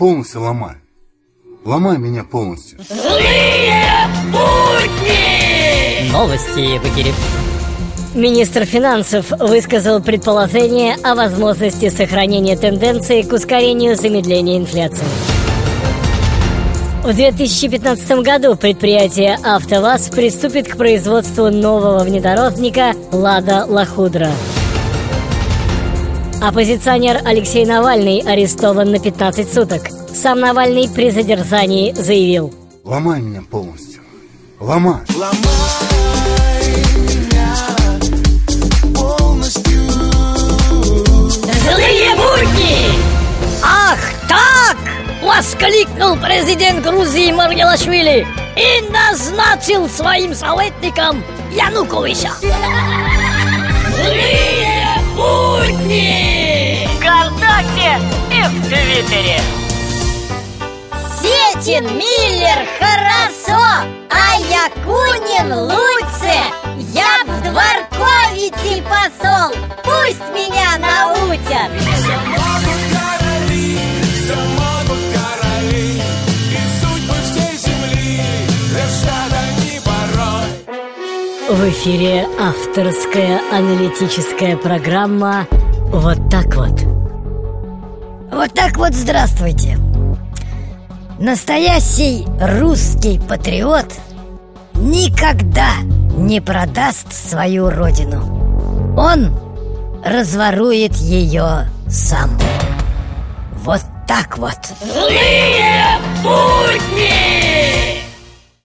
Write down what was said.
полностью ломай. Ломай меня полностью. Злые будни! Новости в эфире. Министр финансов высказал предположение о возможности сохранения тенденции к ускорению замедления инфляции. В 2015 году предприятие «АвтоВАЗ» приступит к производству нового внедорожника «Лада Лохудра». Оппозиционер Алексей Навальный арестован на 15 суток. Сам Навальный при задержании заявил. Ломай меня полностью. Ломай. Злые будни! Ах так! Воскликнул президент Грузии Маргелашвили и назначил своим советником Януковича. Злые В Твиттере. Сетин Миллер хорошо, а Якунин лучше. Я в Дворковичи посол, пусть меня научат. В эфире авторская аналитическая программа «Вот так вот». Вот так вот здравствуйте. Настоящий русский патриот никогда не продаст свою родину. Он разворует ее сам. Вот так вот. Злые!